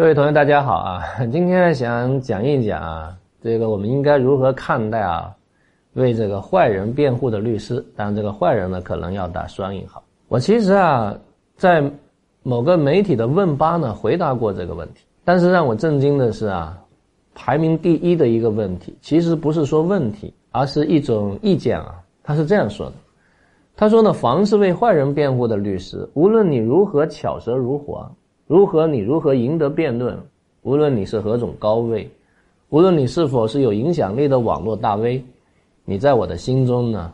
各位同学，大家好啊！今天想讲一讲啊，这个我们应该如何看待啊，为这个坏人辩护的律师。当然，这个坏人呢，可能要打双引号。我其实啊，在某个媒体的问吧呢，回答过这个问题。但是让我震惊的是啊，排名第一的一个问题，其实不是说问题，而是一种意见啊。他是这样说的：他说呢，凡是为坏人辩护的律师，无论你如何巧舌如簧。如何？你如何赢得辩论？无论你是何种高位，无论你是否是有影响力的网络大 V，你在我的心中呢，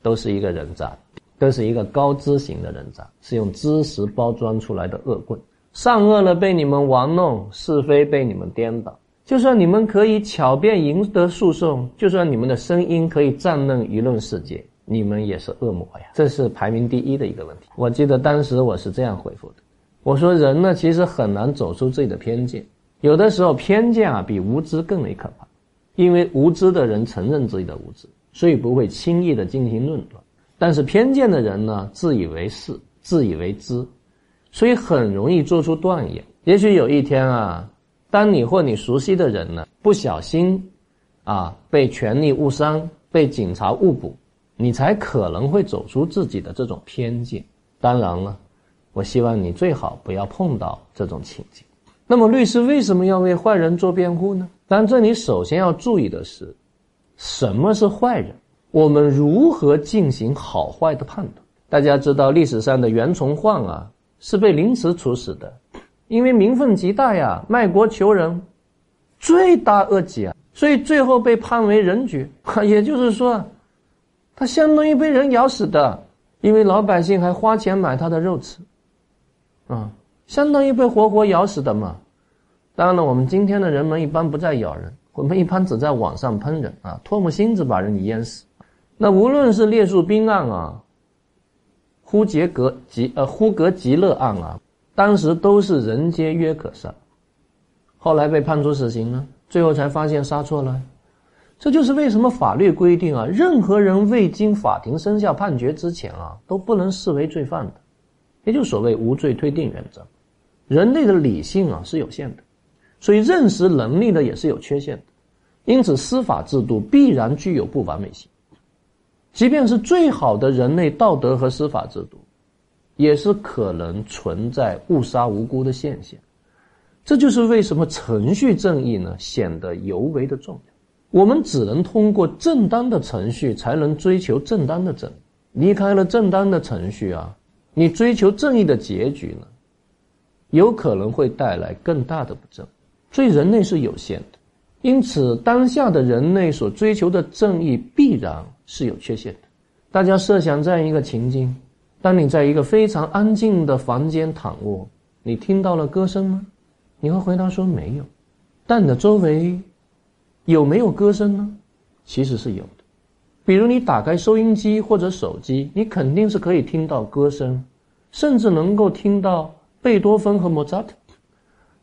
都是一个人渣，都是一个高知型的人渣，是用知识包装出来的恶棍。善恶呢被你们玩弄，是非被你们颠倒。就算你们可以巧辩赢得诉讼，就算你们的声音可以占论舆论世界，你们也是恶魔呀！这是排名第一的一个问题。我记得当时我是这样回复的。我说人呢，其实很难走出自己的偏见。有的时候偏见啊，比无知更为可怕，因为无知的人承认自己的无知，所以不会轻易的进行论断。但是偏见的人呢，自以为是，自以为知，所以很容易做出断言。也许有一天啊，当你或你熟悉的人呢，不小心啊被权力误伤，被警察误捕，你才可能会走出自己的这种偏见。当然了。我希望你最好不要碰到这种情景。那么，律师为什么要为坏人做辩护呢？当然，这里首先要注意的是，什么是坏人？我们如何进行好坏的判断？大家知道，历史上的袁崇焕啊，是被凌迟处死的，因为名分极大呀，卖国求人，罪大恶极啊，所以最后被判为人爵。也就是说，他相当于被人咬死的，因为老百姓还花钱买他的肉吃。啊，相当于被活活咬死的嘛。当然了，我们今天的人们一般不再咬人，我们一般只在网上喷人啊，唾沫星子把人给淹死。那无论是列树兵案啊，呼杰格吉呃呼格吉勒案啊，当时都是人皆约可杀，后来被判处死刑呢，最后才发现杀错了。这就是为什么法律规定啊，任何人未经法庭生效判决之前啊，都不能视为罪犯的。也就所谓无罪推定原则，人类的理性啊是有限的，所以认识能力呢也是有缺陷的，因此司法制度必然具有不完美性。即便是最好的人类道德和司法制度，也是可能存在误杀无辜的现象。这就是为什么程序正义呢显得尤为的重要。我们只能通过正当的程序，才能追求正当的正。离开了正当的程序啊。你追求正义的结局呢，有可能会带来更大的不正，所以人类是有限的，因此当下的人类所追求的正义必然是有缺陷的。大家设想这样一个情境：当你在一个非常安静的房间躺卧，你听到了歌声吗？你会回答说没有。但你的周围有没有歌声呢？其实是有。比如你打开收音机或者手机，你肯定是可以听到歌声，甚至能够听到贝多芬和莫扎特。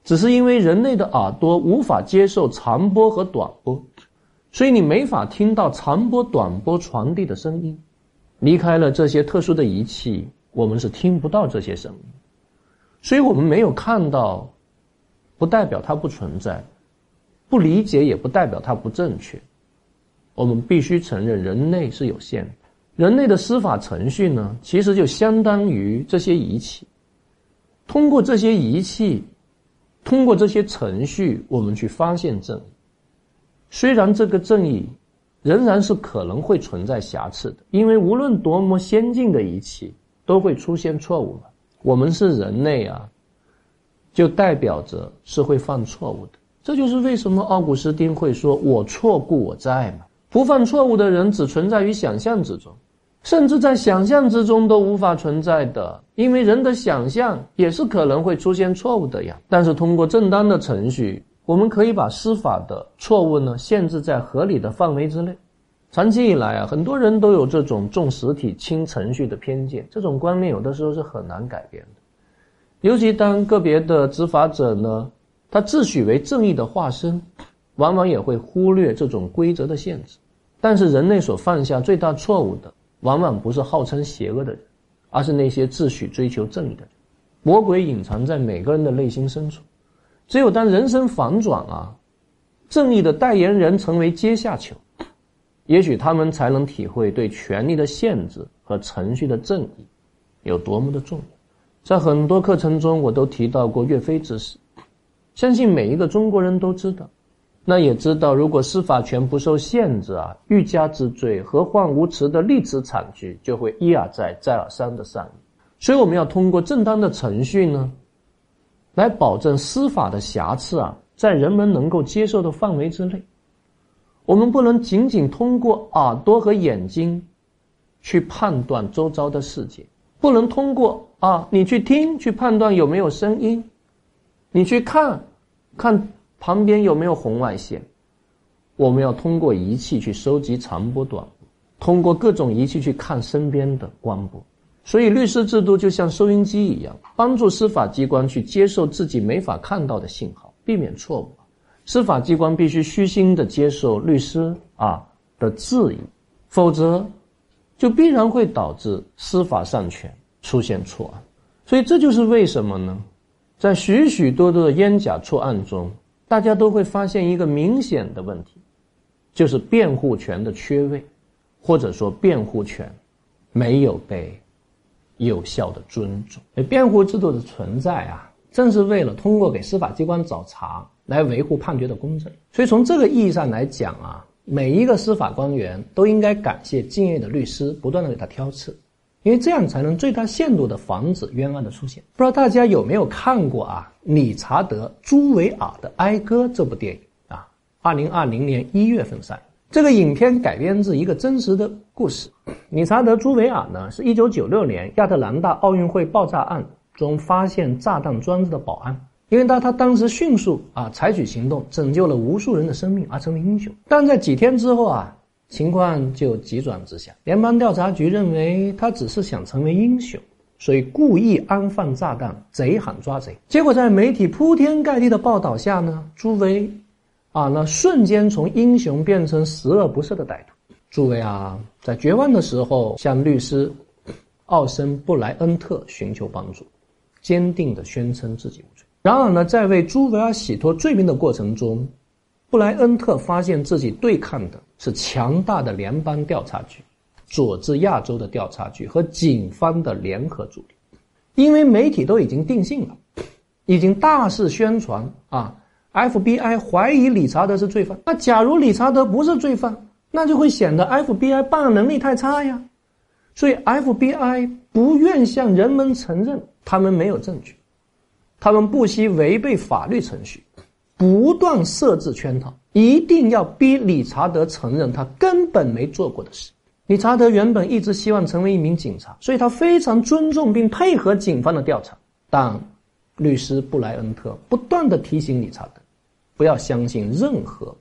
只是因为人类的耳朵无法接受长波和短波，所以你没法听到长波、短波传递的声音。离开了这些特殊的仪器，我们是听不到这些声音。所以我们没有看到，不代表它不存在；不理解也不代表它不正确。我们必须承认，人类是有限的。人类的司法程序呢，其实就相当于这些仪器。通过这些仪器，通过这些程序，我们去发现正义。虽然这个正义仍然是可能会存在瑕疵的，因为无论多么先进的仪器，都会出现错误嘛。我们是人类啊，就代表着是会犯错误的。这就是为什么奥古斯丁会说：“我错故我在”嘛。不犯错误的人只存在于想象之中，甚至在想象之中都无法存在的，因为人的想象也是可能会出现错误的呀。但是通过正当的程序，我们可以把司法的错误呢限制在合理的范围之内。长期以来啊，很多人都有这种重实体轻程序的偏见，这种观念有的时候是很难改变的。尤其当个别的执法者呢，他自诩为正义的化身，往往也会忽略这种规则的限制。但是人类所犯下最大错误的，往往不是号称邪恶的人，而是那些自诩追求正义的人。魔鬼隐藏在每个人的内心深处，只有当人生反转啊，正义的代言人成为阶下囚，也许他们才能体会对权力的限制和程序的正义有多么的重要。在很多课程中，我都提到过岳飞之死，相信每一个中国人都知道。那也知道，如果司法权不受限制啊，欲加之罪，何患无辞的历史惨剧就会一而再、再而三的上演。所以，我们要通过正当的程序呢，来保证司法的瑕疵啊，在人们能够接受的范围之内。我们不能仅仅通过耳朵和眼睛去判断周遭的世界。不能通过啊，你去听去判断有没有声音，你去看，看旁边有没有红外线。我们要通过仪器去收集长波短波，通过各种仪器去看身边的光波。所以，律师制度就像收音机一样，帮助司法机关去接受自己没法看到的信号，避免错误。司法机关必须虚心的接受律师啊的质疑，否则。就必然会导致司法上权出现错案，所以这就是为什么呢？在许许多多的冤假错案中，大家都会发现一个明显的问题，就是辩护权的缺位，或者说辩护权没有被有效的尊重。辩护制度的存在啊，正是为了通过给司法机关找茬来维护判决的公正。所以从这个意义上来讲啊。每一个司法官员都应该感谢敬业的律师不断的给他挑刺，因为这样才能最大限度的防止冤案的出现。不知道大家有没有看过啊？理查德·朱维尔的《哀歌》这部电影啊，二零二零年一月份上。这个影片改编自一个真实的故事。理查德·朱维尔呢，是一九九六年亚特兰大奥运会爆炸案中发现炸弹装置的保安。因为他他当时迅速啊采取行动，拯救了无数人的生命而成为英雄。但在几天之后啊，情况就急转直下。联邦调查局认为他只是想成为英雄，所以故意安放炸弹，贼喊抓贼。结果在媒体铺天盖地的报道下呢，朱维，啊，那瞬间从英雄变成十恶不赦的歹徒。朱维啊，在绝望的时候向律师奥森布莱恩特寻求帮助，坚定地宣称自己无罪。然而呢，在为朱维尔洗脱罪名的过程中，布莱恩特发现自己对抗的是强大的联邦调查局、佐治亚州的调查局和警方的联合主力。因为媒体都已经定性了，已经大肆宣传啊，FBI 怀疑理查德是罪犯。那假如理查德不是罪犯，那就会显得 FBI 办案能力太差呀。所以 FBI 不愿向人们承认他们没有证据。他们不惜违背法律程序，不断设置圈套，一定要逼理查德承认他根本没做过的事。理查德原本一直希望成为一名警察，所以他非常尊重并配合警方的调查。但律师布莱恩特不断的提醒理查德，不要相信任何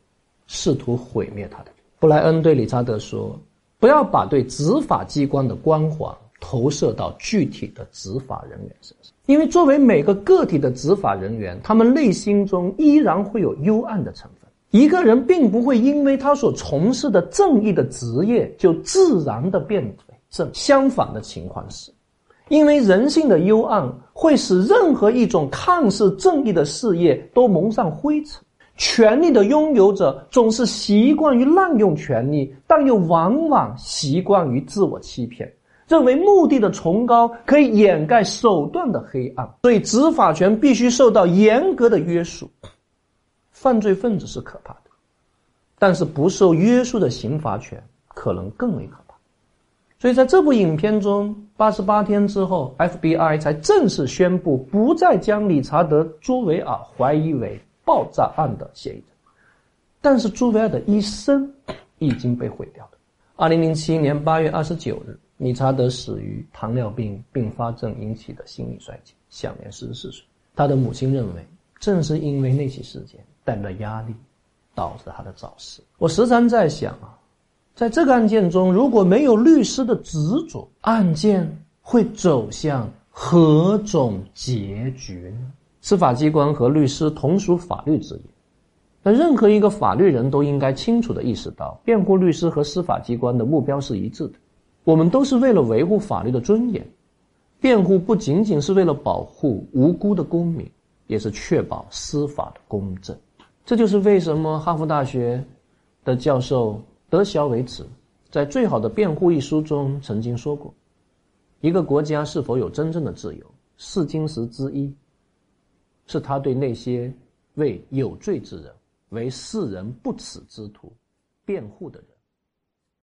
试图毁灭他的。布莱恩对理查德说：“不要把对执法机关的光环投射到具体的执法人员身上。”因为作为每个个体的执法人员，他们内心中依然会有幽暗的成分。一个人并不会因为他所从事的正义的职业就自然的变为正。相反的情况是，因为人性的幽暗会使任何一种看似正义的事业都蒙上灰尘。权力的拥有者总是习惯于滥用权力，但又往往习惯于自我欺骗。认为目的的崇高可以掩盖手段的黑暗，所以执法权必须受到严格的约束。犯罪分子是可怕的，但是不受约束的刑罚权可能更为可怕。所以在这部影片中，八十八天之后，FBI 才正式宣布不再将理查德·朱维尔怀疑为爆炸案的嫌疑人，但是朱维尔的一生已经被毁掉了。二零零七年八月二十九日。理查德死于糖尿病并发症引起的心力衰竭，享年四十四岁。他的母亲认为，正是因为那起事件带来的压力，导致他的早逝。我时常在想啊，在这个案件中，如果没有律师的执着，案件会走向何种结局呢？司法机关和律师同属法律职业，那任何一个法律人都应该清楚地意识到，辩护律师和司法机关的目标是一致的。我们都是为了维护法律的尊严，辩护不仅仅是为了保护无辜的公民，也是确保司法的公正。这就是为什么哈佛大学的教授德肖维茨在《最好的辩护》一书中曾经说过：“一个国家是否有真正的自由，试金石之一，是他对那些为有罪之人、为世人不耻之徒辩护的人。”